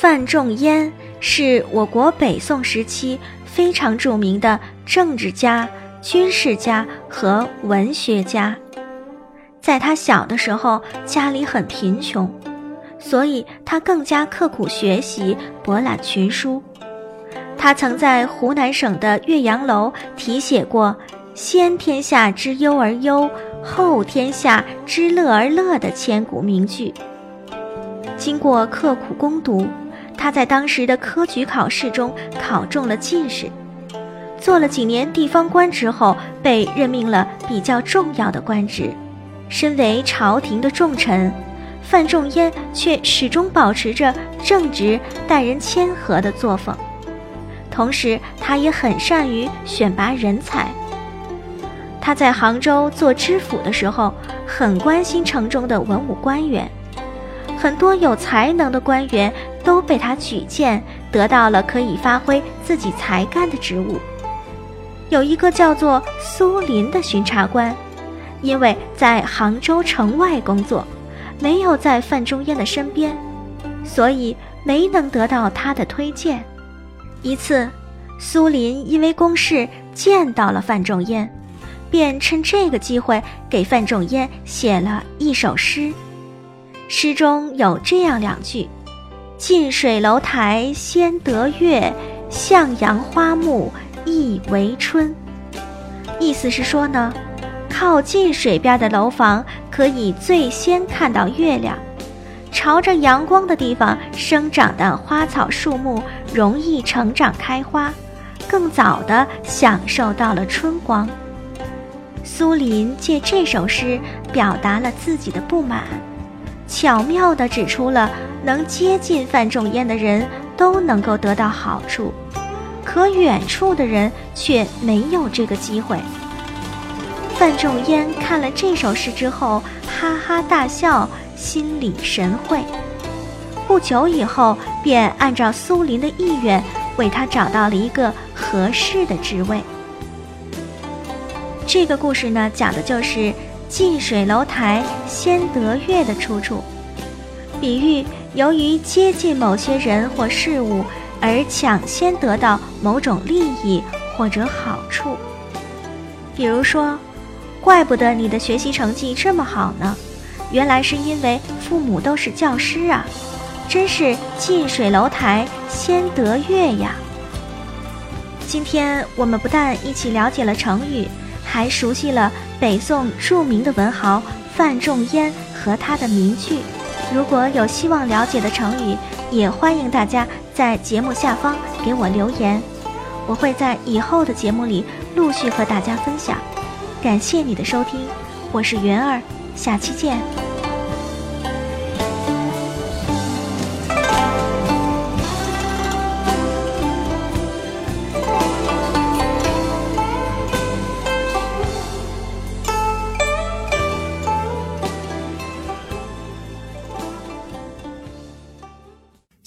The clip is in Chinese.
范仲淹是我国北宋时期非常著名的政治家、军事家和文学家。在他小的时候，家里很贫穷，所以他更加刻苦学习，博览群书。他曾在湖南省的岳阳楼题写过“先天下之忧而忧，后天下之乐而乐”的千古名句。经过刻苦攻读。他在当时的科举考试中考中了进士，做了几年地方官之后，被任命了比较重要的官职。身为朝廷的重臣，范仲淹却始终保持着正直、待人谦和的作风。同时，他也很善于选拔人才。他在杭州做知府的时候，很关心城中的文武官员，很多有才能的官员。都被他举荐，得到了可以发挥自己才干的职务。有一个叫做苏林的巡查官，因为在杭州城外工作，没有在范仲淹的身边，所以没能得到他的推荐。一次，苏林因为公事见到了范仲淹，便趁这个机会给范仲淹写了一首诗。诗中有这样两句。近水楼台先得月，向阳花木易为春。意思是说呢，靠近水边的楼房可以最先看到月亮，朝着阳光的地方生长的花草树木容易成长开花，更早的享受到了春光。苏林借这首诗表达了自己的不满。巧妙地指出了，能接近范仲淹的人都能够得到好处，可远处的人却没有这个机会。范仲淹看了这首诗之后，哈哈大笑，心领神会。不久以后，便按照苏林的意愿，为他找到了一个合适的职位。这个故事呢，讲的就是。近水楼台先得月的出处，比喻由于接近某些人或事物而抢先得到某种利益或者好处。比如说，怪不得你的学习成绩这么好呢，原来是因为父母都是教师啊，真是近水楼台先得月呀。今天我们不但一起了解了成语。还熟悉了北宋著名的文豪范仲淹和他的名句。如果有希望了解的成语，也欢迎大家在节目下方给我留言，我会在以后的节目里陆续和大家分享。感谢你的收听，我是云儿，下期见。